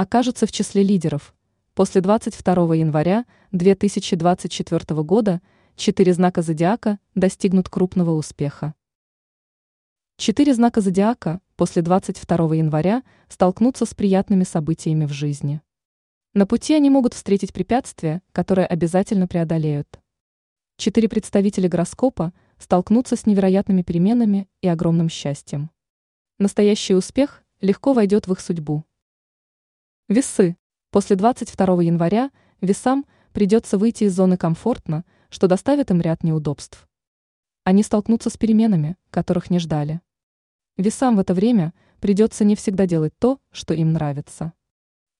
окажутся в числе лидеров. После 22 января 2024 года четыре знака зодиака достигнут крупного успеха. Четыре знака зодиака после 22 января столкнутся с приятными событиями в жизни. На пути они могут встретить препятствия, которые обязательно преодолеют. Четыре представителя гороскопа столкнутся с невероятными переменами и огромным счастьем. Настоящий успех легко войдет в их судьбу. Весы. После 22 января весам придется выйти из зоны комфортно, что доставит им ряд неудобств. Они столкнутся с переменами, которых не ждали. Весам в это время придется не всегда делать то, что им нравится.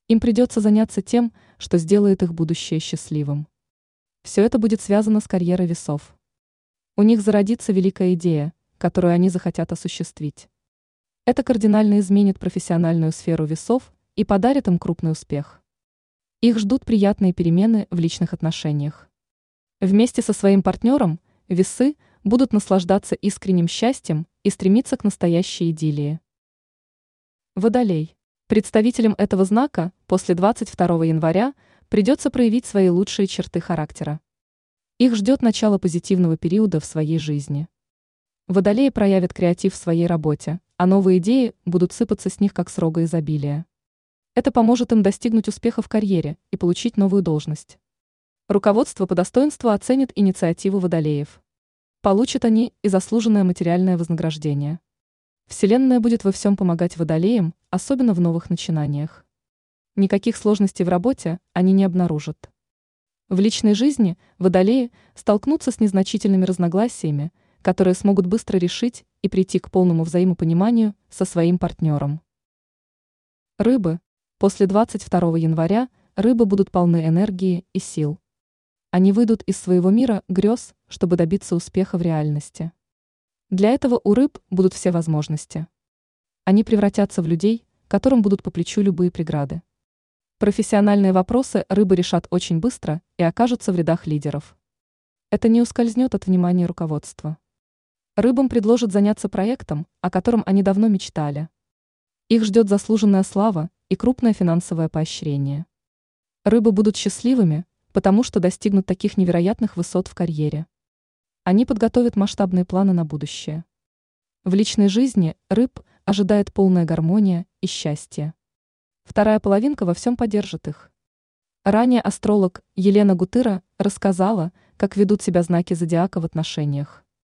Им придется заняться тем, что сделает их будущее счастливым. Все это будет связано с карьерой весов. У них зародится великая идея, которую они захотят осуществить. Это кардинально изменит профессиональную сферу весов и подарит им крупный успех. Их ждут приятные перемены в личных отношениях. Вместе со своим партнером весы будут наслаждаться искренним счастьем и стремиться к настоящей идиллии. Водолей. Представителям этого знака после 22 января придется проявить свои лучшие черты характера. Их ждет начало позитивного периода в своей жизни. Водолеи проявят креатив в своей работе, а новые идеи будут сыпаться с них как с рога изобилия. Это поможет им достигнуть успеха в карьере и получить новую должность. Руководство по достоинству оценит инициативу водолеев. Получат они и заслуженное материальное вознаграждение. Вселенная будет во всем помогать водолеям, особенно в новых начинаниях. Никаких сложностей в работе они не обнаружат. В личной жизни водолеи столкнутся с незначительными разногласиями, которые смогут быстро решить и прийти к полному взаимопониманию со своим партнером. Рыбы. После 22 января рыбы будут полны энергии и сил. Они выйдут из своего мира грез, чтобы добиться успеха в реальности. Для этого у рыб будут все возможности. Они превратятся в людей, которым будут по плечу любые преграды. Профессиональные вопросы рыбы решат очень быстро и окажутся в рядах лидеров. Это не ускользнет от внимания руководства. Рыбам предложат заняться проектом, о котором они давно мечтали. Их ждет заслуженная слава и крупное финансовое поощрение. Рыбы будут счастливыми, потому что достигнут таких невероятных высот в карьере. Они подготовят масштабные планы на будущее. В личной жизни рыб ожидает полная гармония и счастье. Вторая половинка во всем поддержит их. Ранее астролог Елена Гутыра рассказала, как ведут себя знаки зодиака в отношениях.